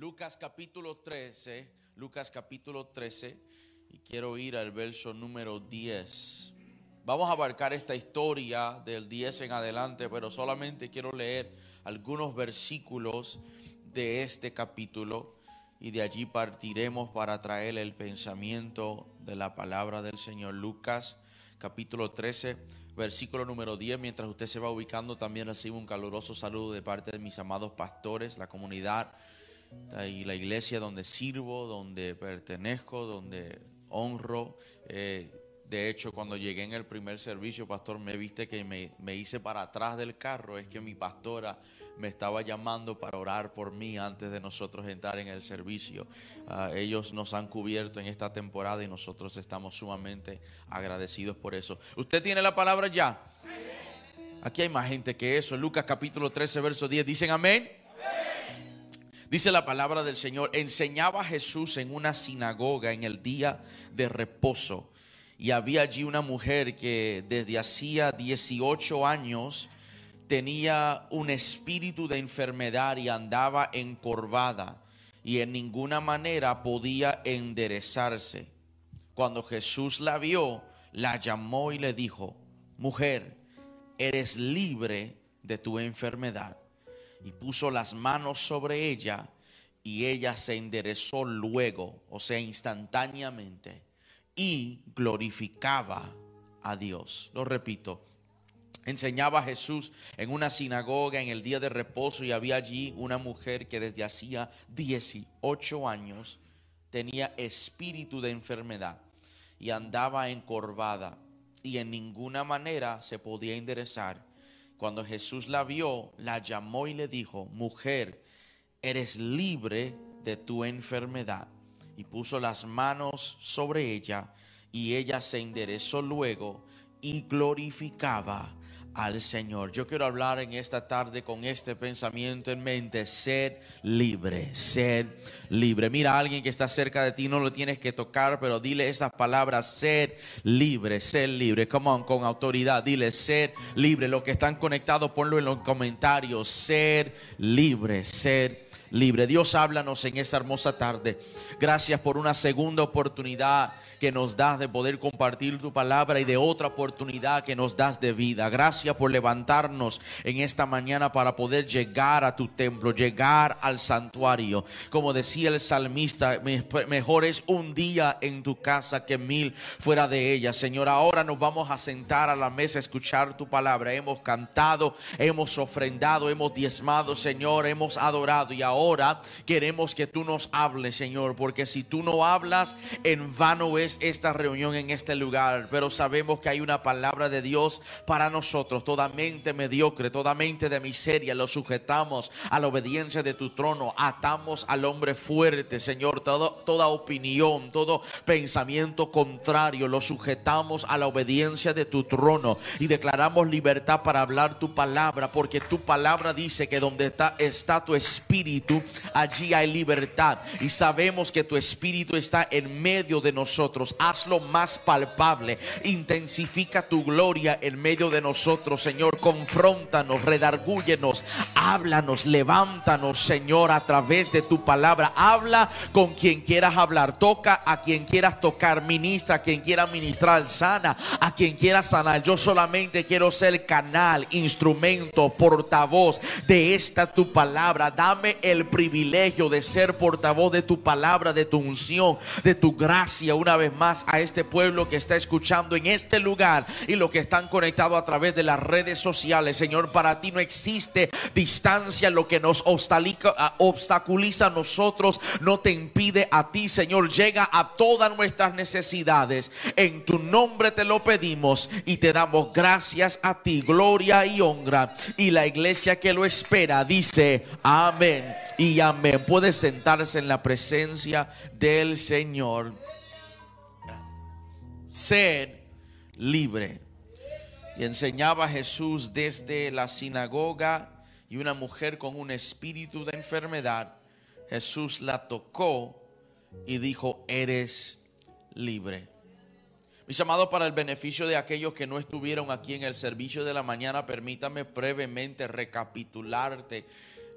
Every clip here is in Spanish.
Lucas capítulo 13, Lucas capítulo 13, y quiero ir al verso número 10. Vamos a abarcar esta historia del 10 en adelante, pero solamente quiero leer algunos versículos de este capítulo y de allí partiremos para traer el pensamiento de la palabra del Señor. Lucas capítulo 13, versículo número 10. Mientras usted se va ubicando, también recibo un caluroso saludo de parte de mis amados pastores, la comunidad y la iglesia donde sirvo, donde pertenezco, donde honro. Eh, de hecho, cuando llegué en el primer servicio, pastor, me viste que me, me, hice para atrás del carro. Es que mi pastora me estaba llamando para orar por mí antes de nosotros entrar en el servicio. Uh, ellos nos han cubierto en esta temporada y nosotros estamos sumamente agradecidos por eso. ¿Usted tiene la palabra ya? Aquí hay más gente que eso. Lucas capítulo 13, verso 10. ¿Dicen amén? Dice la palabra del Señor, enseñaba Jesús en una sinagoga en el día de reposo. Y había allí una mujer que desde hacía 18 años tenía un espíritu de enfermedad y andaba encorvada y en ninguna manera podía enderezarse. Cuando Jesús la vio, la llamó y le dijo, mujer, eres libre de tu enfermedad y puso las manos sobre ella y ella se enderezó luego, o sea, instantáneamente, y glorificaba a Dios. Lo repito, enseñaba a Jesús en una sinagoga en el día de reposo y había allí una mujer que desde hacía 18 años tenía espíritu de enfermedad y andaba encorvada y en ninguna manera se podía enderezar cuando Jesús la vio, la llamó y le dijo, mujer, eres libre de tu enfermedad. Y puso las manos sobre ella y ella se enderezó luego y glorificaba al Señor. Yo quiero hablar en esta tarde con este pensamiento en mente, ser libre, ser libre. Mira a alguien que está cerca de ti, no lo tienes que tocar, pero dile esas palabras, ser libre, ser libre. Come on, con autoridad, dile ser libre. Los que están conectados, ponlo en los comentarios, ser libre, ser libre. Dios háblanos en esta hermosa tarde. Gracias por una segunda oportunidad que nos das de poder compartir tu palabra y de otra oportunidad que nos das de vida. Gracias por levantarnos en esta mañana para poder llegar a tu templo, llegar al santuario. Como decía el salmista, mejor es un día en tu casa que mil fuera de ella. Señor, ahora nos vamos a sentar a la mesa a escuchar tu palabra. Hemos cantado, hemos ofrendado, hemos diezmado, Señor, hemos adorado y ahora queremos que tú nos hables, Señor, porque si tú no hablas, en vano es esta reunión en este lugar, pero sabemos que hay una palabra de Dios para nosotros. Toda mente mediocre, toda mente de miseria, lo sujetamos a la obediencia de tu trono. Atamos al hombre fuerte, Señor. Todo, toda opinión, todo pensamiento contrario, lo sujetamos a la obediencia de tu trono y declaramos libertad para hablar tu palabra, porque tu palabra dice que donde está, está tu espíritu, allí hay libertad. Y sabemos que tu espíritu está en medio de nosotros. Hazlo más palpable. Intensifica tu gloria en medio de nosotros, Señor. Confróntanos, redargúyenos, háblanos, levántanos, Señor, a través de tu palabra. Habla con quien quieras hablar. Toca a quien quieras tocar. Ministra a quien quiera ministrar. Sana a quien quiera sanar. Yo solamente quiero ser canal, instrumento, portavoz de esta tu palabra. Dame el privilegio de ser portavoz de tu palabra, de tu unción, de tu gracia. Una vez más a este pueblo que está escuchando en este lugar y los que están conectados a través de las redes sociales. Señor, para ti no existe distancia. Lo que nos obstaculiza a nosotros no te impide a ti, Señor. Llega a todas nuestras necesidades. En tu nombre te lo pedimos y te damos gracias a ti, gloria y honra. Y la iglesia que lo espera dice amén y amén. Puede sentarse en la presencia del Señor. Ser libre. Y enseñaba Jesús desde la sinagoga y una mujer con un espíritu de enfermedad. Jesús la tocó y dijo, eres libre. Mis amados, para el beneficio de aquellos que no estuvieron aquí en el servicio de la mañana, permítame brevemente recapitularte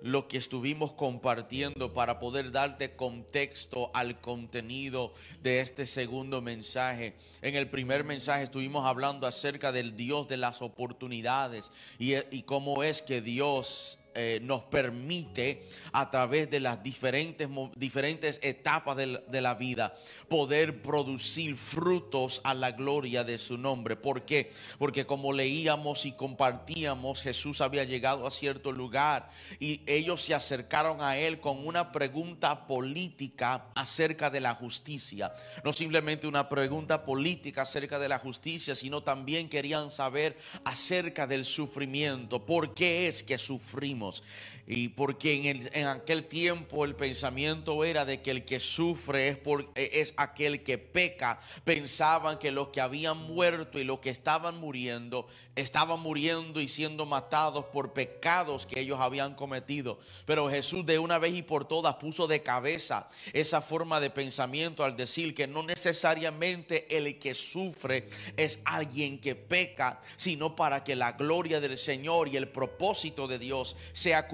lo que estuvimos compartiendo para poder darte contexto al contenido de este segundo mensaje. En el primer mensaje estuvimos hablando acerca del Dios de las oportunidades y, y cómo es que Dios eh, nos permite a través de las diferentes, diferentes etapas de la, vida poder producir frutos a la gloria de su nombre. ¿Por qué? Porque como leíamos y compartíamos, Jesús había llegado a cierto lugar y ellos se acercaron a él con una pregunta política acerca de la justicia. No simplemente una pregunta política acerca de la justicia, sino también querían saber acerca del sufrimiento. ¿Por qué es que sufrimos? mismos. Y porque en, aquel tiempo el pensamiento era de que el que sufre es, por, es aquel que peca. Pensaban que los que habían muerto y los que estaban muriendo, estaban muriendo y siendo matados por pecados que ellos habían cometido. Pero Jesús de una vez y por todas puso de cabeza esa forma de pensamiento al decir que no necesariamente el que sufre es alguien que peca, sino para que la gloria del Señor y el propósito de Dios sea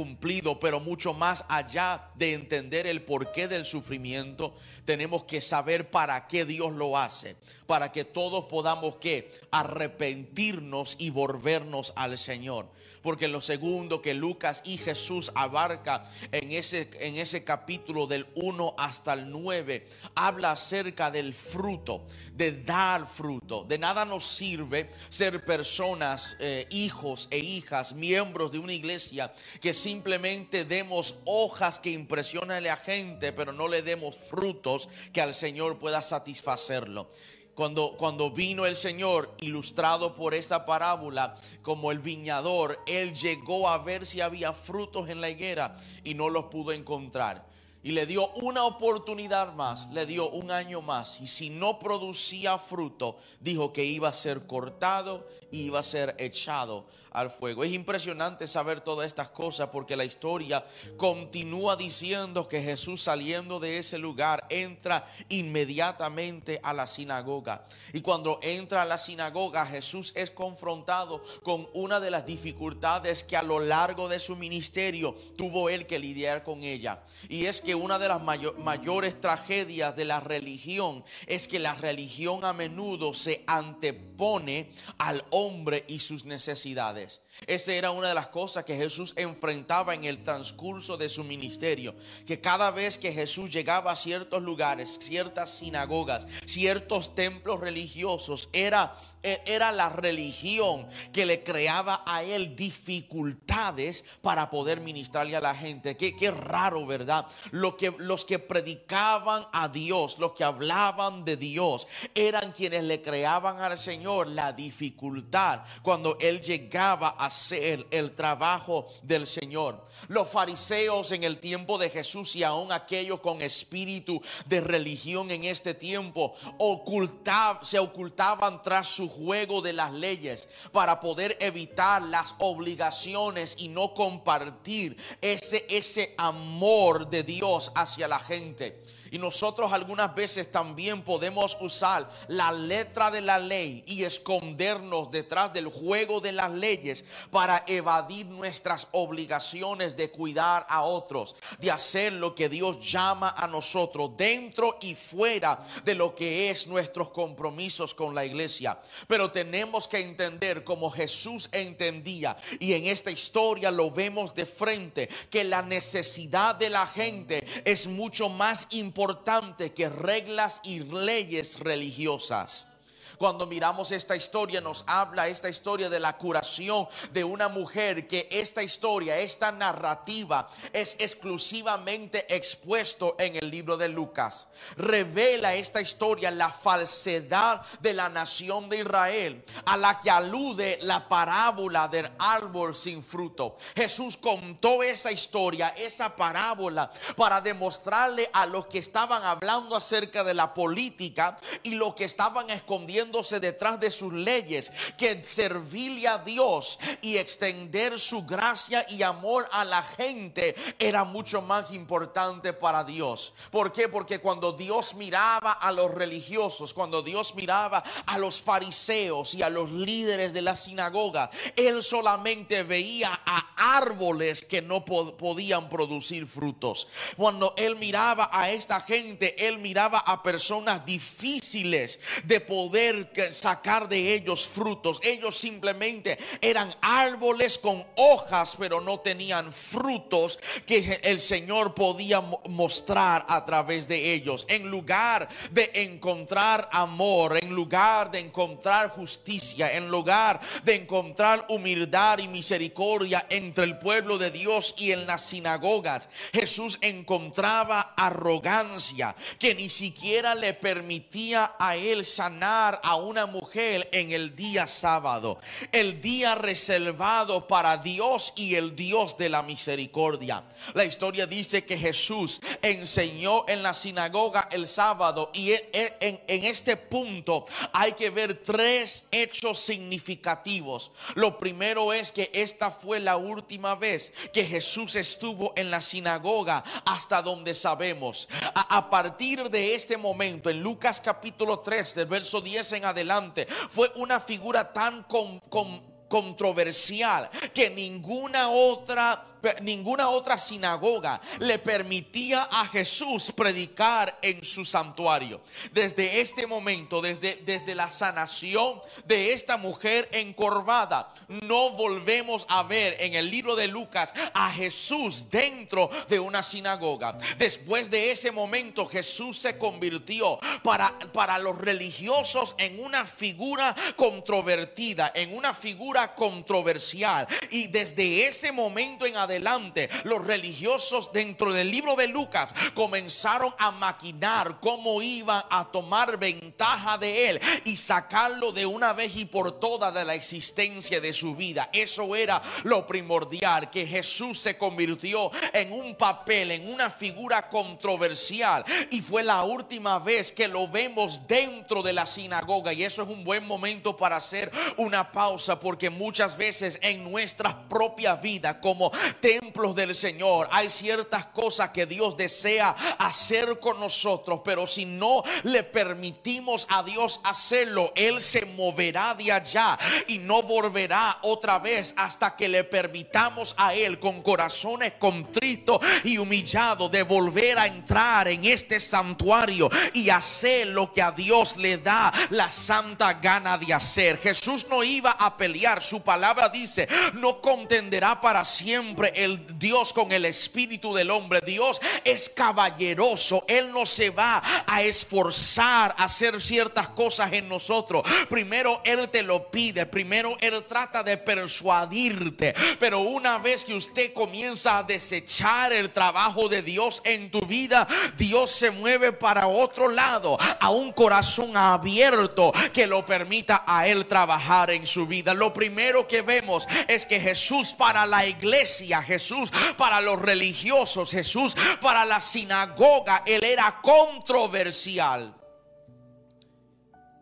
pero mucho más allá de entender el porqué del sufrimiento, tenemos que saber para qué Dios lo hace, para que todos podamos que arrepentirnos y volvernos al Señor porque lo segundo que Lucas y Jesús abarca en ese, en ese capítulo del 1 hasta el 9, habla acerca del fruto, de dar fruto. De nada nos sirve ser personas, eh, hijos e hijas, miembros de una iglesia, que simplemente demos hojas que impresionen a la gente, pero no le demos frutos que al Señor pueda satisfacerlo. Cuando, vino el Señor, ilustrado por esta parábola, como el viñador, él llegó a ver si había frutos en la higuera y no los pudo encontrar. Y le dio una oportunidad más, le dio un año más. Y si no producía fruto, dijo que iba a ser cortado iba a ser echado al fuego. Es impresionante saber todas estas cosas porque la historia continúa diciendo que Jesús saliendo de ese lugar entra inmediatamente a la sinagoga. Y cuando entra a la sinagoga Jesús es confrontado con una de las dificultades que a lo largo de su ministerio tuvo él que lidiar con ella. Y es que una de las mayores tragedias de la religión es que la religión a menudo se antepone al hombre y sus necesidades. Esa era una de las cosas que Jesús enfrentaba en el transcurso de su ministerio. Que cada vez que Jesús llegaba a ciertos lugares, ciertas sinagogas, ciertos templos religiosos, era e, era la religión que le creaba a él dificultades para poder ministrarle a la gente. Qué, qué raro, ¿verdad? Lo que, los que predicaban a Dios, los que hablaban de Dios, eran quienes le creaban al Señor la dificultad cuando él llegaba a hacer el trabajo del Señor. Los fariseos en el tiempo de Jesús y aún aquellos con espíritu de religión en este tiempo se ocultaban tras su juego de las leyes para poder evitar las obligaciones y no compartir ese, ese amor de Dios hacia la gente. Y nosotros algunas veces también podemos usar la letra de la ley y escondernos detrás del juego de las leyes para evadir nuestras obligaciones de cuidar a otros, de hacer lo que Dios llama a nosotros dentro y fuera de lo que es nuestros compromisos con la iglesia. Pero tenemos que entender como Jesús entendía y en esta historia lo vemos de frente que la necesidad de la gente es mucho más importante importante que reglas y leyes religiosas. Cuando miramos esta historia nos habla esta historia de la curación de una mujer que esta historia, esta narrativa es exclusivamente expuesto en el libro de Lucas. Revela esta historia la falsedad de la nación de Israel a la que alude la parábola del árbol sin fruto. Jesús contó esa historia, esa parábola para demostrarle a los que estaban hablando acerca de la política y lo que estaban escondiendo detrás de sus leyes, que servirle a Dios y extender su gracia y amor a la gente era mucho más importante para Dios. ¿Por qué? Porque cuando Dios miraba a los religiosos, cuando Dios miraba a los fariseos y a los líderes de la sinagoga, Él solamente veía a árboles que no podían producir frutos. Cuando él miraba a esta gente, él miraba a personas difíciles de poder sacar de ellos frutos. Ellos simplemente eran árboles con hojas, pero no tenían frutos que el Señor podía mostrar a través de ellos. En lugar de encontrar amor, en lugar de encontrar justicia, en lugar de encontrar humildad y misericordia entre el pueblo de Dios y en las sinagogas, Jesús encontraba arrogancia que ni siquiera le permitía a él sanar a una mujer en el día sábado, el día reservado para Dios y el Dios de la misericordia. La historia dice que Jesús enseñó en la sinagoga el sábado y e, e, en, en este punto hay que ver tres hechos significativos. Lo primero es que esta fue la última vez que Jesús estuvo en la sinagoga hasta donde sabemos. A, partir de este momento, en Lucas capítulo 3, del verso 10 en adelante, fue una figura tan controversial que ninguna otra ninguna otra sinagoga le permitía a Jesús predicar en su santuario. Desde este momento, desde, desde la sanación de esta mujer encorvada, no volvemos a ver en el libro de Lucas a Jesús dentro de una sinagoga. Después de ese momento, Jesús se convirtió para, para los religiosos en una figura controvertida, en una figura controversial. Y desde ese momento en adelante, adelante, los religiosos dentro del libro de Lucas comenzaron a maquinar cómo iban a tomar ventaja de él y sacarlo de una vez y por todas de la existencia de su vida. Eso era lo primordial, que Jesús se convirtió en un papel, en una figura controversial y fue la última vez que lo vemos dentro de la sinagoga y eso es un buen momento para hacer una pausa porque muchas veces en nuestra propia vida como templos del Señor. Hay ciertas cosas que Dios desea hacer con nosotros, pero si no le permitimos a Dios hacerlo, Él se moverá de allá y no volverá otra vez hasta que le permitamos a Él con corazones contritos y humillados de volver a entrar en este santuario y hacer lo que a Dios le da la santa gana de hacer. Jesús no iba a pelear, su palabra dice, no contenderá para siempre el Dios con el espíritu del hombre. Dios es caballeroso. Él no se va a esforzar a hacer ciertas cosas en nosotros. Primero Él te lo pide. Primero Él trata de persuadirte. Pero una vez que usted comienza a desechar el trabajo de Dios en tu vida, Dios se mueve para otro lado. A un corazón abierto que lo permita a Él trabajar en su vida. Lo primero que vemos es que Jesús para la iglesia Jesús para los religiosos, Jesús para la sinagoga, él era controversial.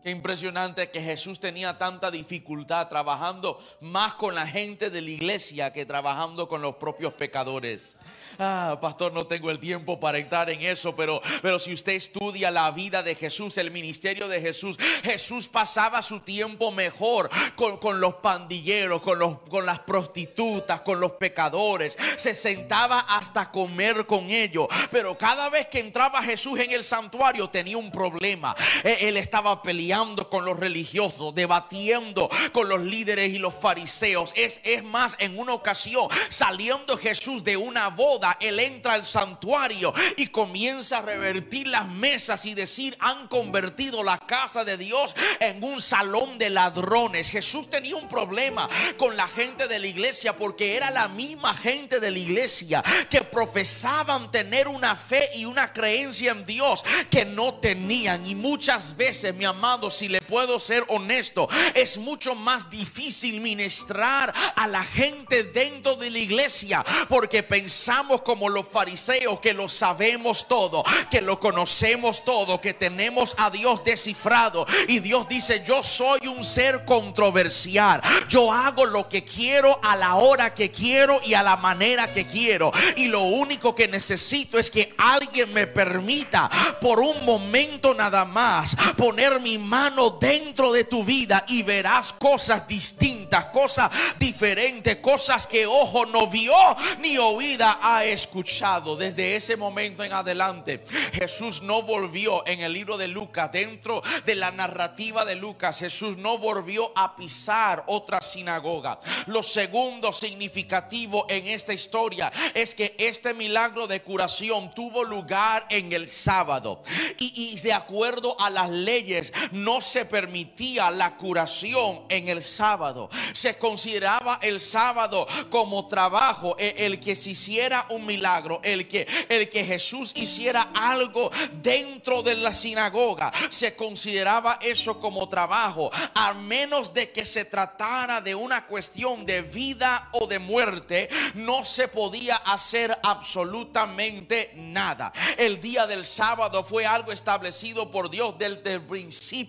Qué impresionante que Jesús tenía tanta dificultad trabajando más con la gente de la iglesia que trabajando con los propios pecadores. Ah, pastor, no tengo el tiempo para entrar en eso, pero, pero si usted estudia la vida de Jesús, el ministerio de Jesús, Jesús pasaba su tiempo mejor con, los pandilleros, con, los, con las prostitutas, con los pecadores. Se sentaba hasta comer con ellos. Pero cada vez que entraba Jesús en el santuario tenía un problema. Él estaba peleando con los religiosos, debatiendo con los líderes y los fariseos. Es, es más, en una ocasión, saliendo Jesús de una boda, él entra al santuario y comienza a revertir las mesas y decir, han convertido la casa de Dios en un salón de ladrones. Jesús tenía un problema con la gente de la iglesia porque era la misma gente de la iglesia que profesaban tener una fe y una creencia en Dios que no tenían. Y muchas veces, mi amado, si le puedo ser honesto, es mucho más difícil ministrar a la gente dentro de la iglesia porque pensamos como los fariseos que lo sabemos todo, que lo conocemos todo, que tenemos a Dios descifrado. Y Dios dice, yo soy un ser controversial. Yo hago lo que quiero a la hora que quiero y a la manera que quiero. Y lo único que necesito es que alguien me permita por un momento nada más poner mi mano dentro de tu vida y verás cosas distintas, cosas diferentes, cosas que ojo no vio ni oída ha escuchado. Desde ese momento en adelante, Jesús no volvió en el libro de Lucas, dentro de la narrativa de Lucas, Jesús no volvió a pisar otra sinagoga. Lo segundo significativo en esta historia es que este milagro de curación tuvo lugar en el sábado. Y, y de acuerdo a las leyes, no se permitía la curación en el sábado. Se consideraba el sábado como trabajo, e, el que se hiciera un milagro, el que, el que Jesús hiciera algo dentro de la sinagoga, se consideraba eso como trabajo, a menos de que se tratara de una cuestión de vida o de muerte, no se podía hacer absolutamente nada. El día del sábado fue algo establecido por Dios desde el principio.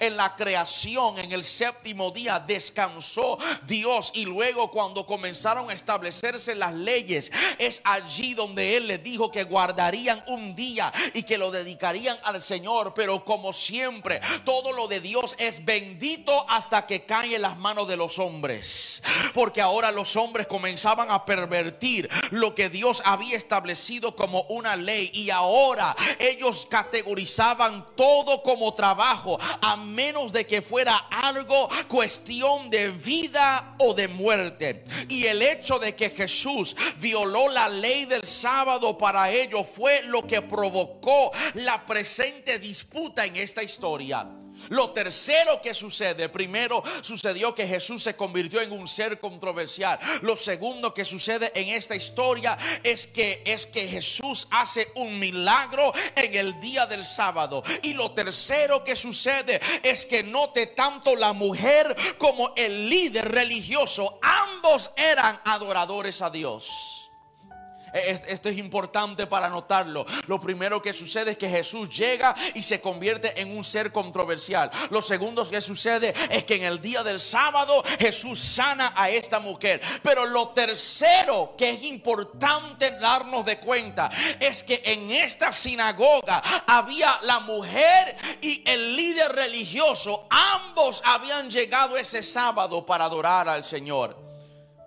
En la creación, en el séptimo día, descansó Dios y luego cuando comenzaron a establecerse las leyes, es allí donde Él les dijo que guardarían un día y que lo dedicarían al Señor. Pero como siempre, todo lo de Dios es bendito hasta que cae en las manos de los hombres. Porque ahora los hombres comenzaban a pervertir lo que Dios había establecido como una ley y ahora ellos categorizaban todo como trabajo a menos de que fuera algo cuestión de vida o de muerte. Y el hecho de que Jesús violó la ley del sábado para ellos fue lo que provocó la presente disputa en esta historia. Lo tercero que sucede, primero sucedió que Jesús se convirtió en un ser controversial. Lo segundo que sucede en esta historia es que es que Jesús hace un milagro en el día del sábado. Y lo tercero que sucede es que note tanto la mujer como el líder religioso, ambos eran adoradores a Dios. Esto es importante para notarlo. Lo primero que sucede es que Jesús llega y se convierte en un ser controversial. Lo segundo que sucede es que en el día del sábado Jesús sana a esta mujer. Pero lo tercero que es importante darnos de cuenta es que en esta sinagoga había la mujer y el líder religioso. Ambos habían llegado ese sábado para adorar al Señor.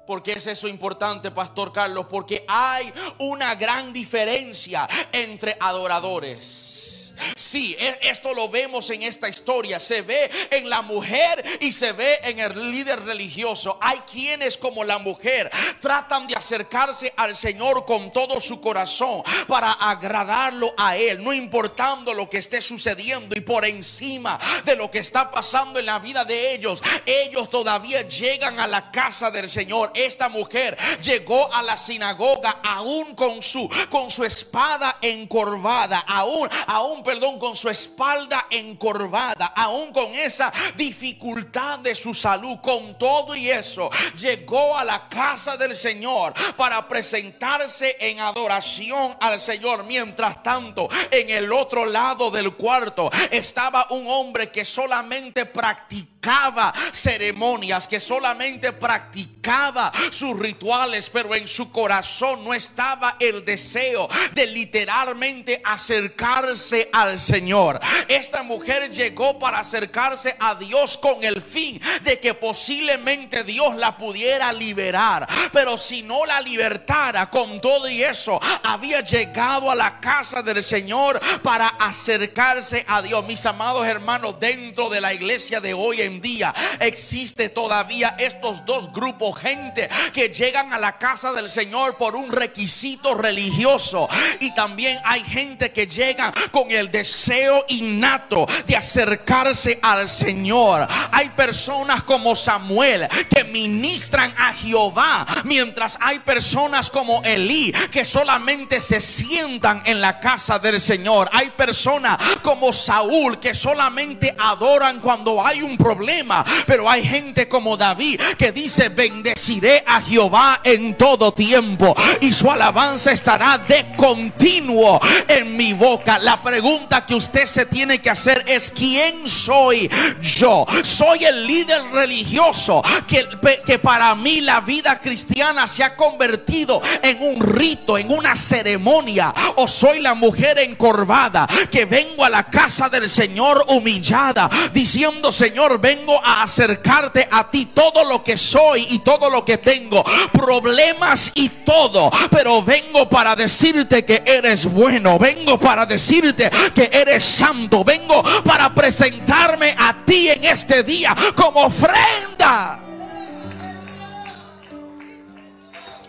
¿Por qué es eso importante, Pastor Carlos? Porque hay una gran diferencia entre adoradores. Sí, e, esto lo vemos en esta historia. Se ve en la mujer y se ve en el líder religioso. Hay quienes como la mujer tratan de acercarse al Señor con todo su corazón para agradarlo a Él, no importando lo que esté sucediendo y por encima de lo que está pasando en la vida de ellos. Ellos todavía llegan a la casa del Señor. Esta mujer llegó a la sinagoga aún con su con su espada encorvada, aún aún perdón, con su espalda encorvada, aún con esa dificultad de su salud, con todo y eso, llegó a la casa del Señor para presentarse en adoración al Señor. Mientras tanto, en el otro lado del cuarto estaba un hombre que solamente practicaba ceremonias, que solamente practicaba sus rituales, pero en su corazón no estaba el deseo de literalmente acercarse al Señor. Esta mujer llegó para acercarse a Dios con el fin de que posiblemente Dios la pudiera liberar. Pero si no la libertara con todo y eso, había llegado a la casa del Señor para acercarse a Dios. Mis amados hermanos, dentro de la iglesia de hoy en día existe todavía estos dos grupos, gente que llegan a la casa del Señor por un requisito religioso. Y también hay gente que llega con el deseo innato de acercarse al Señor. Hay personas como Samuel que ministran a Jehová, mientras hay personas como Elí que solamente se sientan en la casa del Señor. Hay personas como Saúl que solamente adoran cuando hay un problema, pero hay gente como David que dice, bendeciré a Jehová en todo tiempo y su alabanza estará de continuo en mi boca. La pregunta que usted se tiene que hacer es ¿quién soy yo? Soy el líder religioso que para mí la vida cristiana se ha convertido en un rito, en una ceremonia o soy la mujer encorvada que vengo a la casa del Señor humillada diciendo Señor vengo a acercarte a ti todo lo que soy y todo lo que tengo problemas y todo pero vengo para decirte que eres bueno vengo para decirte que eres santo. Vengo para presentarme a ti en este día como ofrenda.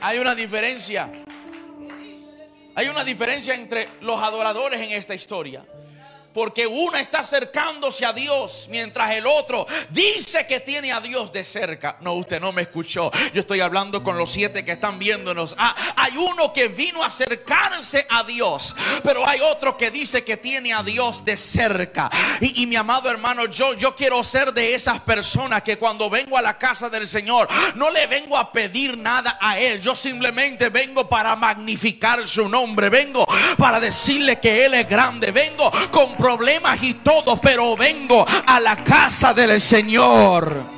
Hay una diferencia. Hay una diferencia entre los adoradores en esta historia. Porque uno está acercándose a Dios mientras el otro dice que tiene a Dios de cerca. No, usted no me escuchó. Yo estoy hablando con los siete que están viéndonos. Ah, hay uno que vino a acercarse a Dios, pero hay otro que dice que tiene a Dios de cerca. Y, mi amado hermano, yo, yo quiero ser de esas personas que cuando vengo a la casa del Señor, no le vengo a pedir nada a Él. Yo simplemente vengo para magnificar su nombre. Vengo para decirle que Él es grande. Vengo con problemas y todo, pero vengo a la casa del Señor.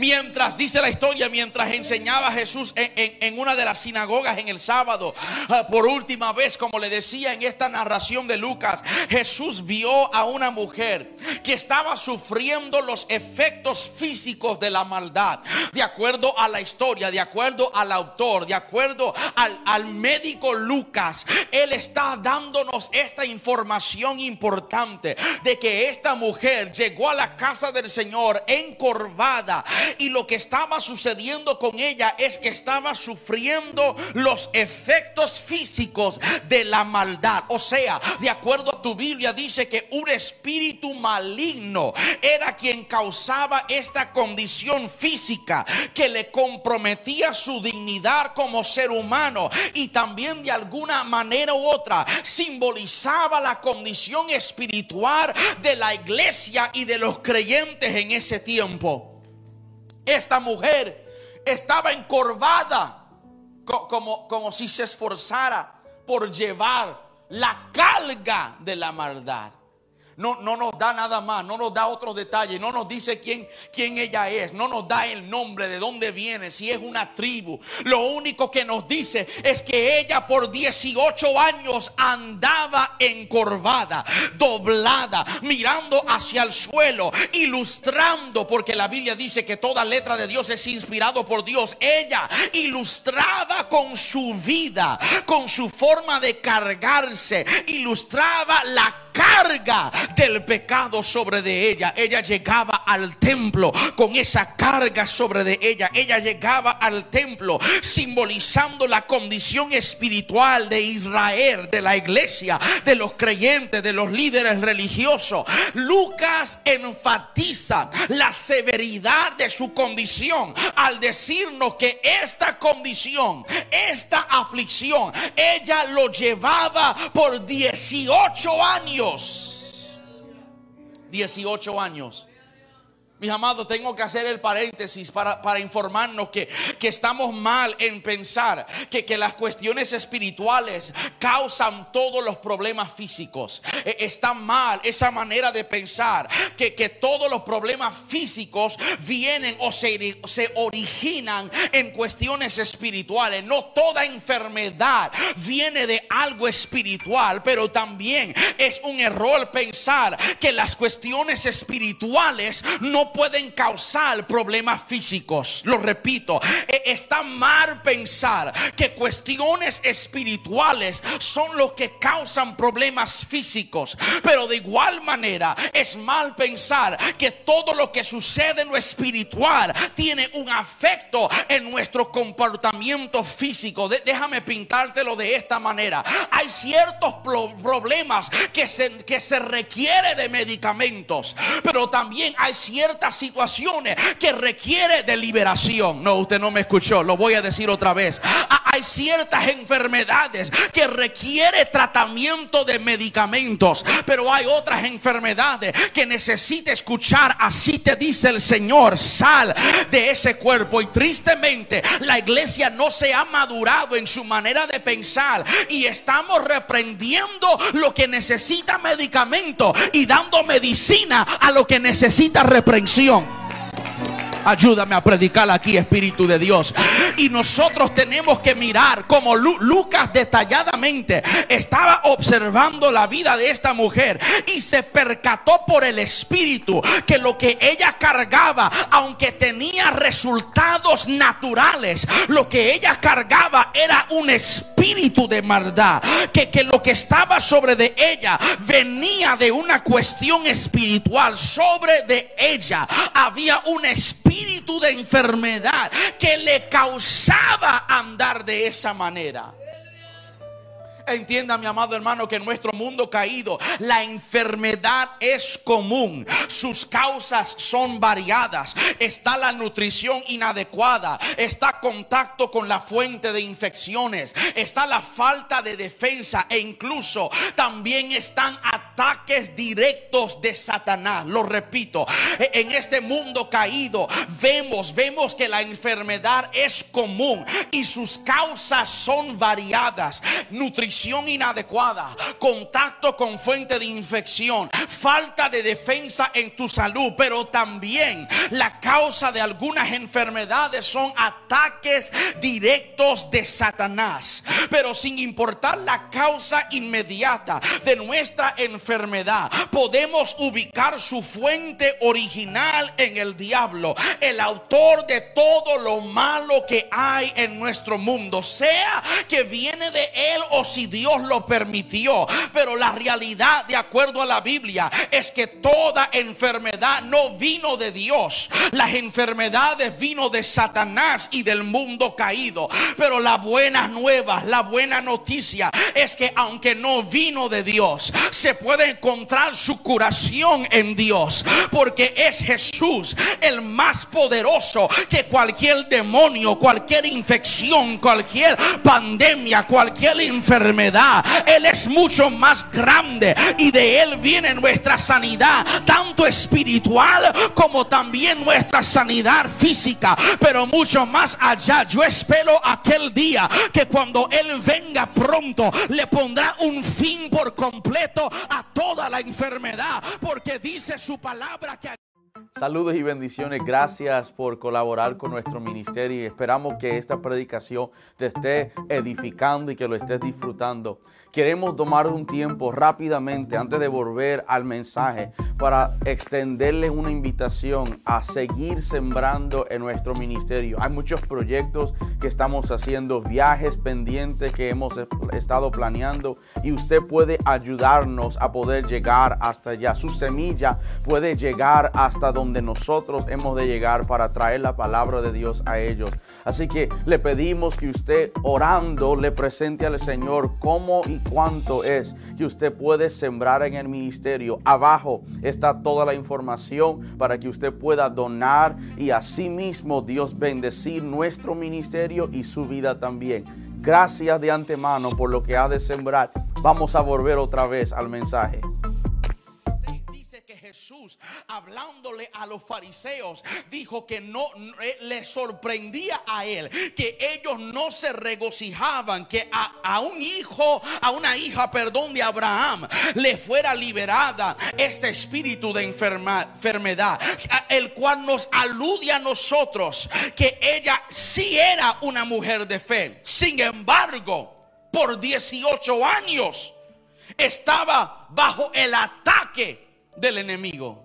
Mientras, dice la historia, mientras enseñaba Jesús en, una de las sinagogas en el sábado, ah, por última vez, como le decía en esta narración de Lucas, Jesús vio a una mujer que estaba sufriendo los efectos físicos de la maldad. De acuerdo a la historia, de acuerdo al autor, de acuerdo al, al médico Lucas, él está dándonos esta información importante de que esta mujer llegó a la casa del Señor encorvada y lo que estaba sucediendo con ella es que estaba sufriendo los efectos físicos de la maldad. O sea, de acuerdo a tu Biblia dice que un espíritu maligno era quien causaba esta condición física que le comprometía su dignidad como ser humano y también de alguna manera u otra simbolizaba la condición espiritual de la iglesia y de los creyentes en ese tiempo. Esta mujer estaba encorvada como, como si se esforzara por llevar la carga de la maldad no, no nos da nada más, no nos da otros detalles, no nos dice quién, quién ella es, no nos da el nombre, de dónde viene, si es una tribu. Lo único que nos dice es que ella por 18 años andaba encorvada, doblada, mirando hacia el suelo, ilustrando, porque la Biblia dice que toda letra de Dios es inspirado por Dios. Ella ilustraba con su vida, con su forma de cargarse, ilustraba la carga del pecado sobre de ella. Ella llegaba al templo con esa carga sobre de ella. Ella llegaba al templo simbolizando la condición espiritual de Israel, de la iglesia, de los creyentes, de los líderes religiosos. Lucas enfatiza la severidad de su condición al decirnos que esta condición, esta aflicción, ella lo llevaba por 18 años 18 años. Mis amados, tengo que hacer el paréntesis para, para informarnos que, que, estamos mal en pensar que, que, las cuestiones espirituales causan todos los problemas físicos. E, está mal esa manera de pensar que, que todos los problemas físicos vienen o se, se originan en cuestiones espirituales. No toda enfermedad viene de algo espiritual, pero también es un error pensar que las cuestiones espirituales no pueden causar problemas físicos. Lo repito, e, está mal pensar que cuestiones espirituales son los que causan problemas físicos. Pero de igual manera es mal pensar que todo lo que sucede en lo espiritual tiene un afecto en nuestro comportamiento físico. déjame pintártelo de esta manera. Hay ciertos problemas que se, que se requiere de medicamentos, pero también hay ciertos situaciones que requiere de liberación. No, usted no me escuchó, lo voy a decir otra vez. Hay ciertas enfermedades que requiere tratamiento de medicamentos, pero hay otras enfermedades que necesita escuchar, así te dice el Señor, sal de ese cuerpo. Y tristemente la iglesia no se ha madurado en su manera de pensar y estamos reprendiendo lo que necesita medicamento y dando medicina a lo que necesita reprensión. Ayúdame a predicar aquí, Espíritu de Dios. Y nosotros tenemos que mirar como Lucas detalladamente estaba observando la vida de esta mujer y se percató por el Espíritu que lo que ella cargaba, aunque tenía resultados naturales, lo que ella cargaba era un espíritu de maldad. Que, que lo que estaba sobre de ella venía de una cuestión espiritual. Sobre de ella había un espíritu espíritu de enfermedad que le causaba andar de esa manera. Entienda, mi amado hermano, que en nuestro mundo caído la enfermedad es común. Sus causas son variadas. Está la nutrición inadecuada. Está contacto con la fuente de infecciones. Está la falta de defensa. E incluso también están ataques directos de Satanás. Lo repito, en este mundo caído vemos, vemos que la enfermedad es común y sus causas son variadas. Nutrición inadecuada, contacto con fuente de infección, falta de defensa en tu salud, pero también la causa de algunas enfermedades son ataques directos de Satanás. Pero sin importar la causa inmediata de nuestra enfermedad, podemos ubicar su fuente original en el diablo, el autor de todo lo malo que hay en nuestro mundo, sea que viene de él o si Dios lo permitió. Pero la realidad, de acuerdo a la Biblia, es que toda enfermedad no vino de Dios. Las enfermedades vino de Satanás y del mundo caído. Pero la buena nueva, la buena noticia es que aunque no vino de Dios, se puede encontrar su curación en Dios. Porque es Jesús el más poderoso que cualquier demonio, cualquier infección, cualquier pandemia, cualquier enfermedad él es mucho más grande y de Él viene nuestra sanidad, tanto espiritual como también nuestra sanidad física. Pero mucho más allá, yo espero aquel día que cuando Él venga pronto, le pondrá un fin por completo a toda la enfermedad, porque dice su palabra que... Saludos y bendiciones. Gracias por colaborar con nuestro ministerio y esperamos que esta predicación te esté edificando y que lo estés disfrutando. Queremos tomar un tiempo rápidamente antes de volver al mensaje para extenderle una invitación a seguir sembrando en nuestro ministerio. Hay muchos proyectos que estamos haciendo, viajes pendientes que hemos estado planeando y usted puede ayudarnos a poder llegar hasta allá. Su semilla puede llegar hasta donde nosotros hemos de llegar para traer la palabra de Dios a ellos. Así que le pedimos que usted orando le presente al Señor cómo y cuánto es que usted puede sembrar en el ministerio. Abajo está toda la información para que usted pueda donar y asimismo Dios bendecir nuestro ministerio y su vida también. Gracias de antemano por lo que ha de sembrar. Vamos a volver otra vez al mensaje. Jesús, hablándole a los fariseos, dijo que no eh, le sorprendía a él que ellos no se regocijaban que a, un hijo, a una hija, perdón, de Abraham le fuera liberada este espíritu de enfermedad, el cual nos alude a nosotros que ella sí era una mujer de fe. Sin embargo, por 18 años estaba bajo el ataque del enemigo.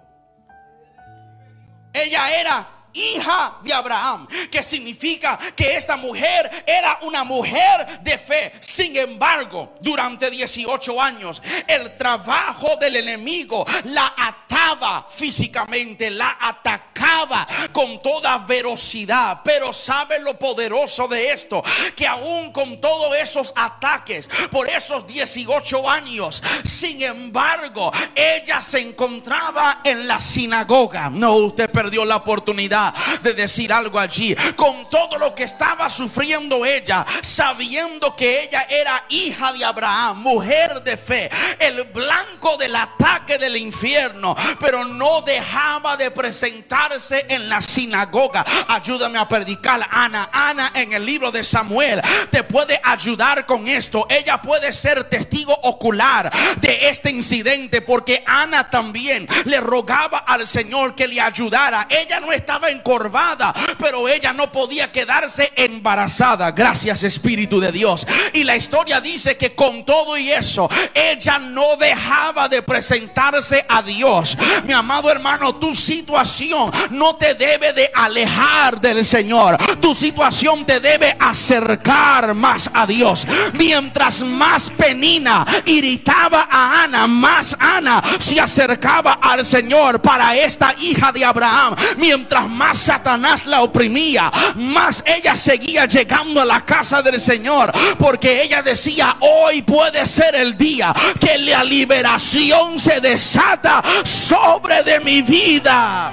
Ella era hija de Abraham, que significa que esta mujer era una mujer de fe. Sin embargo, durante 18 años, el trabajo del enemigo la ataba físicamente, la atacaba con toda velocidad. Pero sabe lo poderoso de esto, que aún con todos esos ataques por esos 18 años, sin embargo, ella se encontraba en la sinagoga. No, usted perdió la oportunidad de decir algo allí. Con todo lo que estaba sufriendo ella, sabiendo que ella era hija de Abraham, mujer de fe, el blanco del ataque del infierno, pero no dejaba de presentarse en la sinagoga. Ayúdame a predicar, Ana. Ana en el libro de Samuel te puede ayudar con esto. Ella puede ser testigo ocular de este incidente porque Ana también le rogaba al Señor que le ayudara. Ella no estaba encorvada, pero ella no podía quedarse embarazada. Gracias Espíritu de Dios. Y la historia dice que con todo y eso, ella no dejaba de presentarse a Dios. Mi amado hermano, tu situación no te debe de alejar del Señor. Tu situación te debe acercar más a Dios. Mientras más Penina irritaba a Ana, más Ana se acercaba al Señor para esta hija de Abraham. Mientras más Satanás la oprimía, más ella seguía llegando a la casa del Señor. Porque ella decía, hoy puede ser el día que la liberación se desata sobre de mi vida.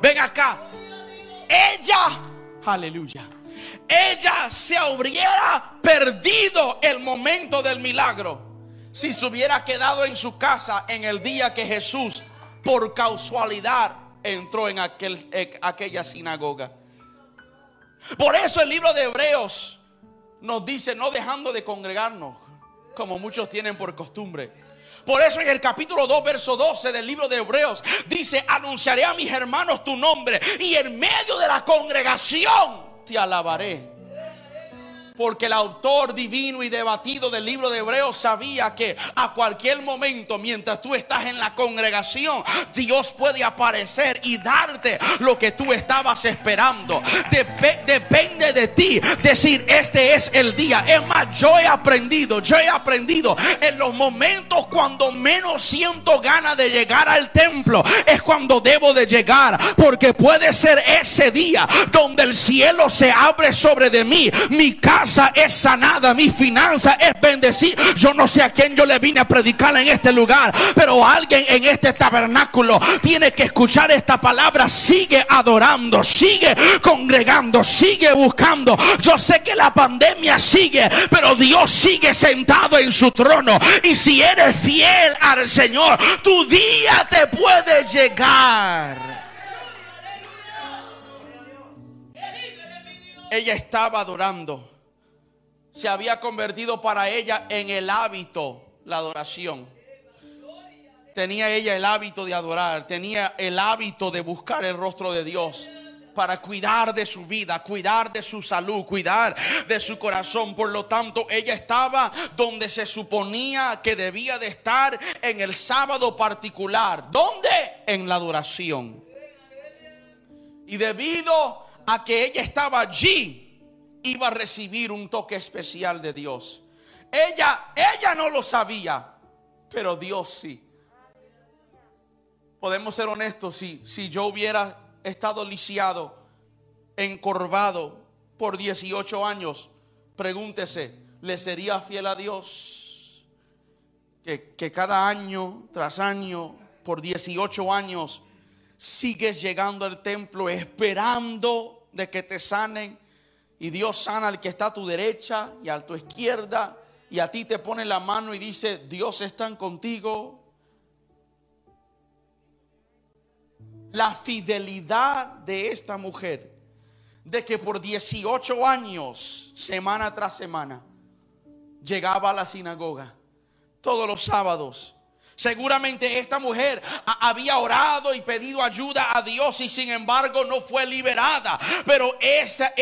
Ven acá. Ella, aleluya. Ella se hubiera perdido el momento del milagro si se hubiera quedado en su casa en el día que Jesús por casualidad entró en, en aquella sinagoga. Por eso el libro de Hebreos nos dice no dejando de congregarnos como muchos tienen por costumbre. Por eso en el capítulo 2, verso 12 del libro de Hebreos dice, anunciaré a mis hermanos tu nombre y en medio de la congregación te alabaré. Porque el autor divino y debatido del libro de Hebreos sabía que a cualquier momento, mientras tú estás en la congregación, Dios puede aparecer y darte lo que tú estabas esperando. depende de ti decir, este es el día. Es más, yo he aprendido, yo he aprendido en los momentos cuando menos siento ganas de llegar al templo, es cuando debo de llegar. Porque puede ser ese día donde el cielo se abre sobre de mí. Mi casa es sanada, mi finanza es bendecida. Yo no sé a quién yo le vine a predicar en este lugar, pero alguien en este tabernáculo tiene que escuchar esta palabra. Sigue adorando, sigue congregando, sigue buscando. Yo sé que la pandemia sigue, pero Dios sigue sentado en su trono. Y si eres fiel al Señor, tu día te puede llegar. Ella estaba adorando se había convertido para ella en el hábito la adoración. Tenía ella el hábito de adorar, tenía el hábito de buscar el rostro de Dios para cuidar de su vida, cuidar de su salud, cuidar de su corazón. Por lo tanto, ella estaba donde se suponía que debía de estar en el sábado particular. ¿Dónde? En la adoración. Y debido a que ella estaba allí, iba a recibir un toque especial de Dios. Ella, ella no lo sabía, pero Dios sí. Podemos ser honestos, si, si yo hubiera estado lisiado, encorvado por 18 años, pregúntese, ¿le sería fiel a Dios? Que, que cada año tras año, por 18 años, sigues llegando al templo esperando de que te sanen y Dios sana al que está a tu derecha y a tu izquierda. Y a ti te pone la mano y dice, Dios está contigo. La fidelidad de esta mujer, de que por 18 años, semana tras semana, llegaba a la sinagoga todos los sábados Seguramente esta mujer había orado y pedido ayuda a Dios y sin embargo no fue liberada. Pero esa,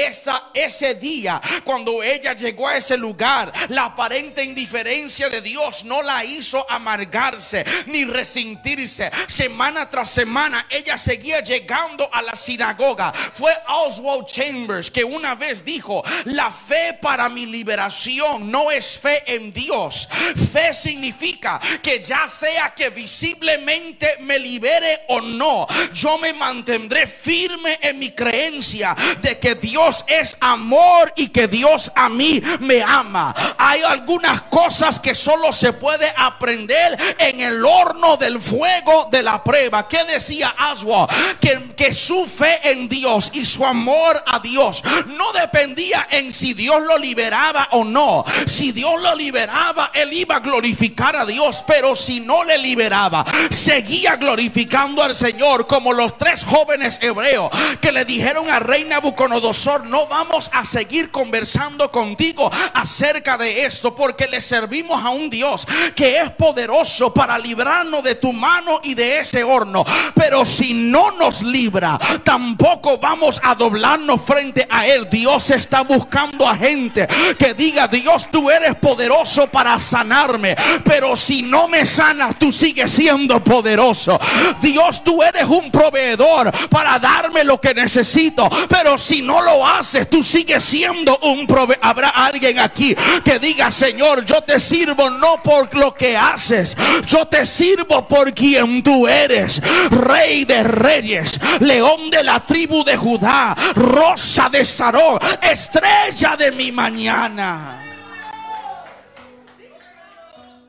ese día, cuando ella llegó a ese lugar, la aparente indiferencia de Dios no la hizo amargarse ni resentirse. Semana tras semana ella seguía llegando a la sinagoga. Fue Oswald Chambers que una vez dijo, la fe para mi liberación no es fe en Dios. Fe significa que ya sea que visiblemente me libere o no, yo me mantendré firme en mi creencia de que Dios es amor y que Dios a mí me ama. Hay algunas cosas que solo se puede aprender en el horno del fuego de la prueba. ¿Qué decía Aswa? Que, que su fe en Dios y su amor a Dios no dependía en si Dios lo liberaba o no. Si Dios lo liberaba, él iba a glorificar a Dios. Pero si no le liberaba, seguía glorificando al Señor como los tres jóvenes hebreos que le dijeron a rey Nabucodonosor, no vamos a seguir conversando contigo acerca de esto porque le servimos a un Dios que es poderoso para librarnos de tu mano y de ese horno. Pero si no nos libra, tampoco vamos a doblarnos frente a él. Dios está buscando a gente que diga, Dios, tú eres poderoso para sanarme. Pero si no me sanas, tú sigues siendo poderoso. Dios, tú eres un proveedor para darme lo que necesito. Pero si no lo haces, tú sigues siendo un proveedor. Habrá alguien aquí que diga, Señor, yo te sirvo no por lo que haces. Yo te sirvo por quien tú eres. Rey de reyes, león de la tribu de Judá, rosa de Sarón, estrella de mi mañana.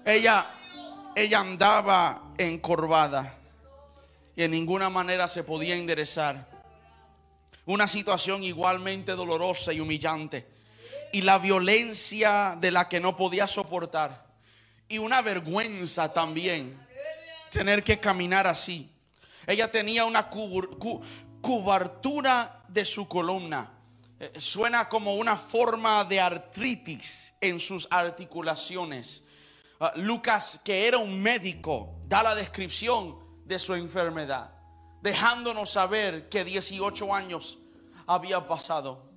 Ella, ella andaba encorvada y en ninguna manera se podía enderezar. Una situación igualmente dolorosa y humillante. Y la violencia de la que no podía soportar. Y una vergüenza también. Tener que caminar así. Ella tenía una cubartura de su columna. Eh, suena como una forma de artritis en sus articulaciones. Ah, Lucas, que era un médico, da la descripción de su enfermedad, dejándonos saber que 18 años había pasado.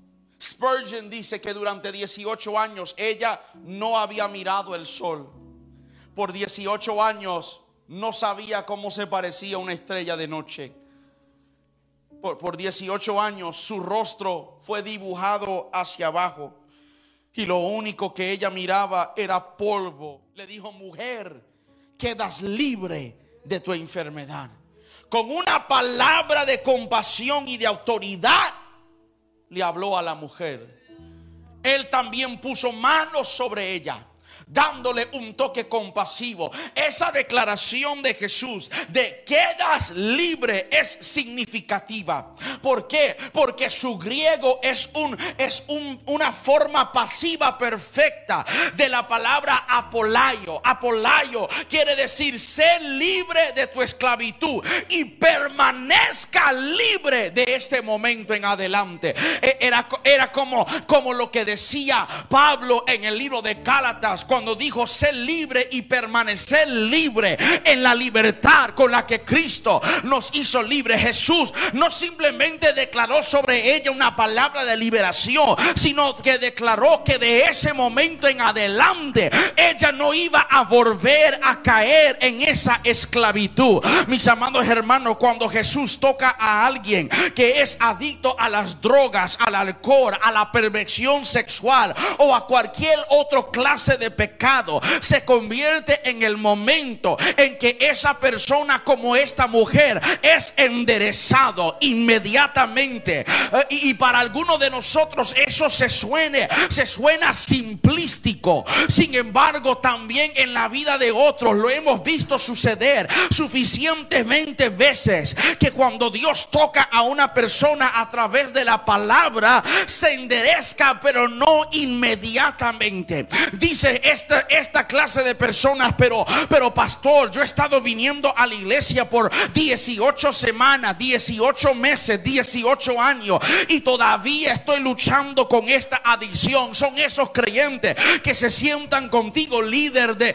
Spurgeon dice que durante 18 años ella no había mirado el sol. Por 18 años no sabía cómo se parecía una estrella de noche. Por, por 18 años su rostro fue dibujado hacia abajo. Y lo único que ella miraba era polvo. Le dijo, mujer, quedas libre de tu enfermedad. Con una palabra de compasión y de autoridad le habló a la mujer. Él también puso manos sobre ella dándole un toque compasivo. Esa declaración de Jesús de quedas libre es significativa. ¿Por qué? Porque su griego es un es una forma pasiva perfecta de la palabra apolayo. Apolayo quiere decir ser libre de tu esclavitud y permanezca libre de este momento en adelante. E, era, era como, como lo que decía Pablo en el libro de Gálatas cuando dijo ser libre y permanecer libre en la libertad con la que Cristo nos hizo libre. Jesús no simplemente declaró sobre ella una palabra de liberación, sino que declaró que de ese momento en adelante ella no iba a volver a caer en esa esclavitud. Mis amados hermanos, cuando Jesús toca a alguien que es adicto a las drogas, al alcohol, a la perversión sexual o a cualquier otra clase de pecado, se convierte en el momento en que esa persona como esta mujer es enderezado inmediatamente. Eh, y, para algunos de nosotros eso se suene, se suena simplístico. Sin embargo, también en la vida de otros lo hemos visto suceder suficientemente veces que cuando Dios toca a una persona a través de la palabra, se enderezca, pero no inmediatamente. Dice esta esta, clase de personas, pero, pero pastor, yo he estado viniendo a la iglesia por 18 semanas, 18 meses, 18 años y todavía estoy luchando con esta adicción. Son esos creyentes que se sientan contigo, líder de,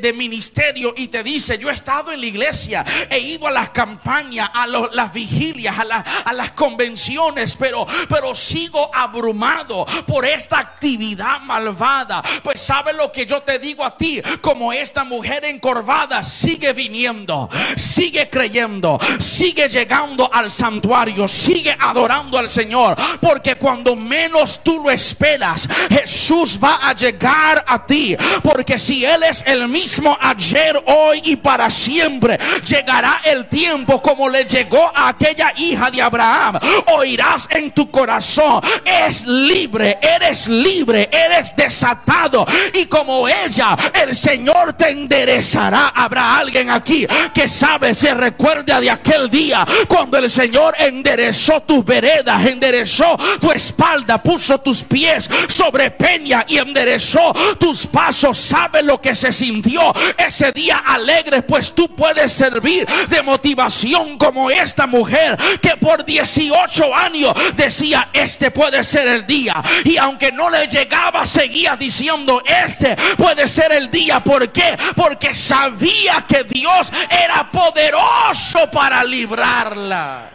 de, ministerio, y te dice, yo he estado en la iglesia, he ido a las campañas, a las vigilias, a, a las convenciones, pero, pero sigo abrumado por esta actividad malvada. Pues sabe lo que yo te digo a ti, como esta mujer encorvada sigue viniendo, sigue creyendo, sigue llegando al santuario, sigue adorando al Señor, porque cuando menos tú lo esperas, Jesús va a llegar a ti, Porque si Él es el mismo ayer, hoy y para siempre, llegará el tiempo como le llegó a aquella hija de Abraham. Oirás en tu corazón, es libre, eres libre, eres desatado. Y como ella, el Señor te enderezará. Habrá alguien aquí que sabe, se recuerda de aquel día cuando el Señor enderezó tus veredas, enderezó tu espalda, puso tus pies sobre peña y enderezó tus pasos. Sabe lo que se sintió ese día alegre, pues tú puedes servir de motivación como esta mujer que por 18 años decía, este puede ser el día. Y aunque no le llegaba, seguía diciendo, este puede ser el día. ¿Por qué? Porque sabía que Dios era poderoso para librarla.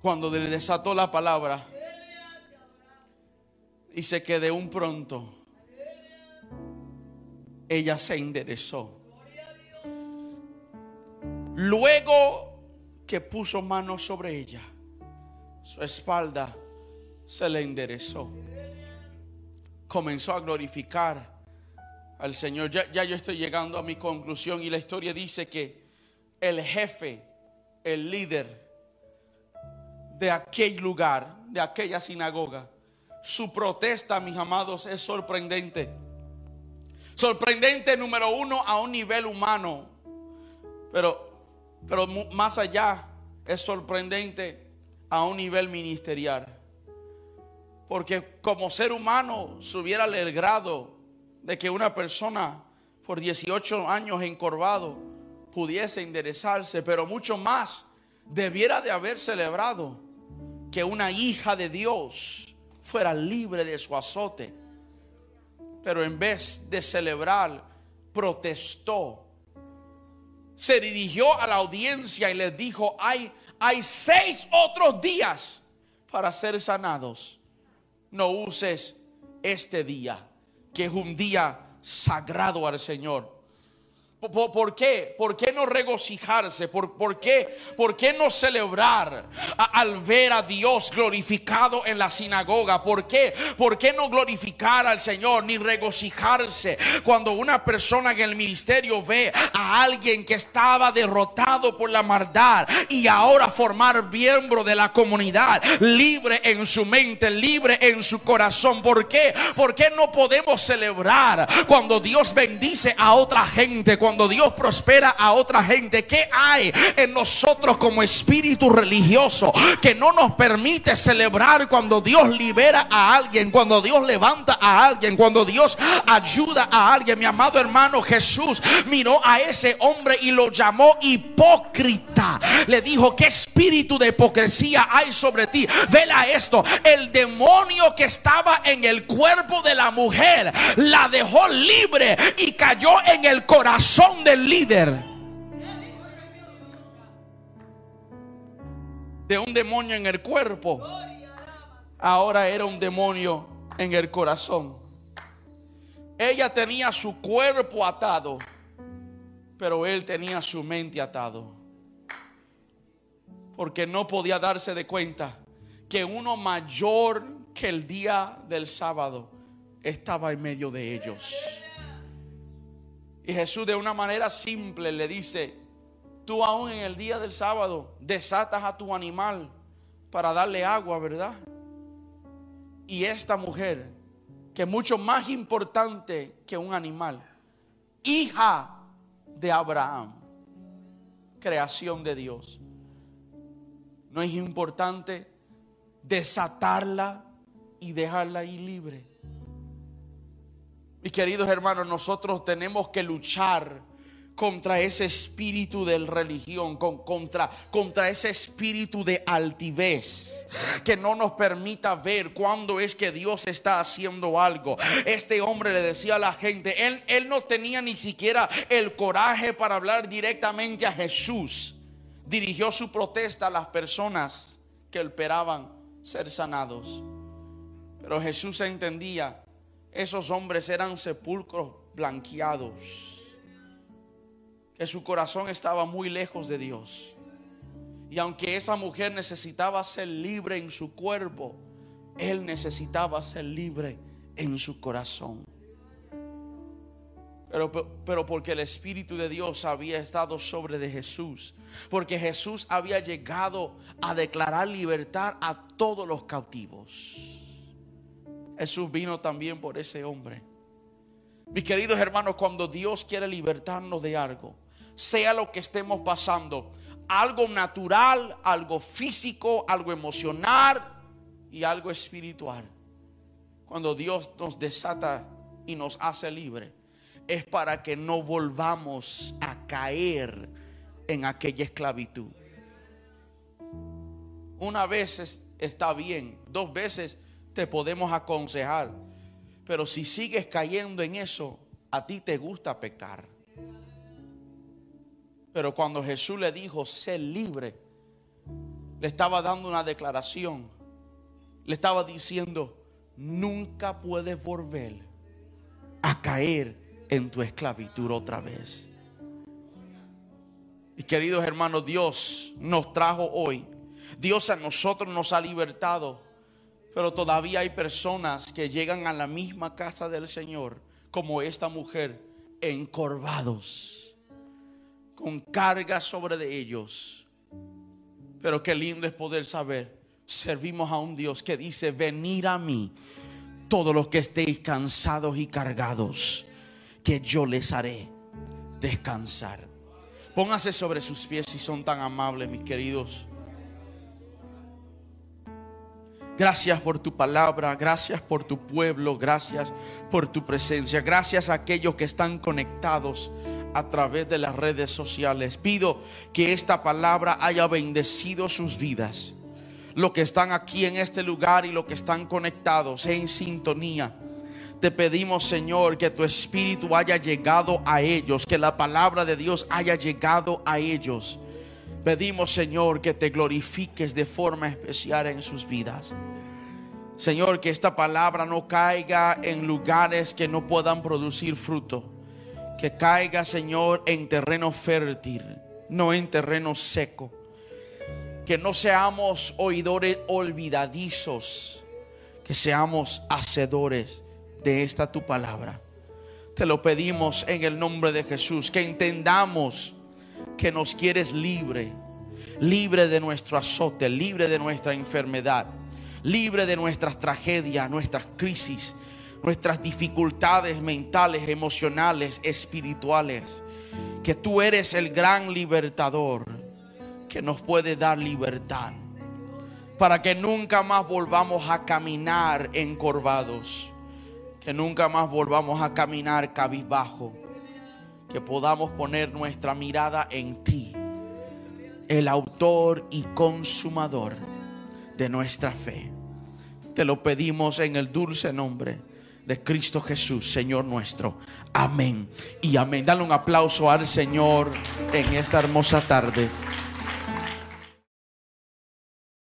Cuando le desató la palabra, dice que de un pronto ella se enderezó. Luego que puso manos sobre ella, su espalda se le enderezó. Comenzó a glorificar al Señor. Ya, ya, yo estoy llegando a mi conclusión y la historia dice que el jefe, el líder de aquel lugar, de aquella sinagoga, su protesta, mis amados, es sorprendente. Sorprendente número uno a un nivel humano, pero, pero más allá es sorprendente a un nivel ministerial. Porque como ser humano se hubiera alegrado de que una persona por 18 años encorvado pudiese enderezarse, pero mucho más debiera de haber celebrado que una hija de Dios fuera libre de su azote. Pero en vez de celebrar, protestó. Se dirigió a la audiencia y les dijo, hay, hay seis otros días para ser sanados no uses este día, que es un día sagrado al Señor. ¿Por, qué? ¿Por qué no regocijarse? ¿Por, por, qué? ¿Por qué no celebrar al ver a Dios glorificado en la sinagoga? ¿Por qué? ¿Por qué no glorificar al Señor ni regocijarse cuando una persona en el ministerio ve a alguien que estaba derrotado por la maldad y ahora formar miembro de la comunidad, libre en su mente, libre en su corazón? ¿Por qué? ¿Por qué no podemos celebrar cuando Dios bendice a otra gente? Cuando cuando Dios prospera a otra gente, ¿qué hay en nosotros como espíritu religioso que no nos permite celebrar cuando Dios libera a alguien, cuando Dios levanta a alguien, cuando Dios ayuda a alguien? Mi amado hermano Jesús miró a ese hombre y lo llamó hipócrita. Le dijo, ¿qué espíritu de hipocresía hay sobre ti? Vela esto, el demonio que estaba en el cuerpo de la mujer la dejó libre y cayó en el corazón del líder. De un demonio en el cuerpo. Ahora era un demonio en el corazón. Ella tenía su cuerpo atado, pero él tenía su mente atado. Porque no podía darse de cuenta que uno mayor que el día del sábado estaba en medio de ellos. Y Jesús de una manera simple le dice, tú aún en el día del sábado desatas a tu animal para darle agua, ¿verdad? Y esta mujer, que es mucho más importante que un animal, hija de Abraham, creación de Dios, no es importante desatarla y dejarla ahí libre. Mis queridos hermanos, nosotros tenemos que luchar contra ese espíritu de religión, contra, contra ese espíritu de altivez que no nos permita ver cuándo es que Dios está haciendo algo. Este hombre le decía a la gente, él, él no tenía ni siquiera el coraje para hablar directamente a Jesús. Dirigió su protesta a las personas que esperaban ser sanados. Pero Jesús entendía esos hombres eran sepulcros blanqueados, que su corazón estaba muy lejos de Dios. Y aunque esa mujer necesitaba ser libre en su cuerpo, él necesitaba ser libre en su corazón. Pero, pero, porque el Espíritu de Dios había estado sobre de Jesús. Porque Jesús había llegado a declarar libertad a todos los cautivos. Jesús vino también por ese hombre. Mis queridos hermanos, cuando Dios quiere libertarnos de algo, sea lo que estemos pasando, algo natural, algo físico, algo emocional y algo espiritual. Cuando Dios nos desata y nos hace libre, es para que no volvamos a caer en aquella esclavitud. Una vez está bien, dos veces te podemos aconsejar, pero si sigues cayendo en eso, a ti te gusta pecar. Pero cuando Jesús le dijo, sé libre, le estaba dando una declaración. Le estaba diciendo, nunca puedes volver a caer en tu esclavitud otra vez. Y queridos hermanos, Dios nos trajo hoy. Dios a nosotros nos ha libertado. Pero todavía hay personas que llegan a la misma casa del Señor, como esta mujer, encorvados con carga sobre de ellos. Pero qué lindo es poder saber, servimos a un Dios que dice, venir a mí todos los que estéis cansados y cargados, que yo les haré descansar. Póngase sobre sus pies si son tan amables, mis queridos. Gracias por tu palabra, gracias por tu pueblo, gracias por tu presencia, gracias a aquellos que están conectados a través de las redes sociales. Pido que esta palabra haya bendecido sus vidas. Los que están aquí en este lugar y los que están conectados en sintonía. Te pedimos, Señor, que tu espíritu haya llegado a ellos, que la palabra de Dios haya llegado a ellos. Pedimos, Señor, que te glorifiques de forma especial en sus vidas. Señor, que esta palabra no caiga en lugares que no puedan producir fruto que caiga, Señor, en terreno fértil, no en terreno seco. Que no seamos oidores olvidadizos, que seamos hacedores de esta tu palabra. Te lo pedimos en el nombre de Jesús, que entendamos que nos quieres libre, libre de nuestro azote, libre de nuestra enfermedad, libre de nuestras tragedias, nuestras crisis nuestras dificultades mentales, emocionales, espirituales. Que tú eres el gran libertador que nos puede dar libertad. Para que nunca más volvamos a caminar encorvados. Que nunca más volvamos a caminar cabizbajo. Que podamos poner nuestra mirada en ti. El autor y consumador de nuestra fe. Te lo pedimos en el dulce nombre de Cristo Jesús, Señor nuestro. Amén y amén. Dale un aplauso al Señor en esta hermosa tarde.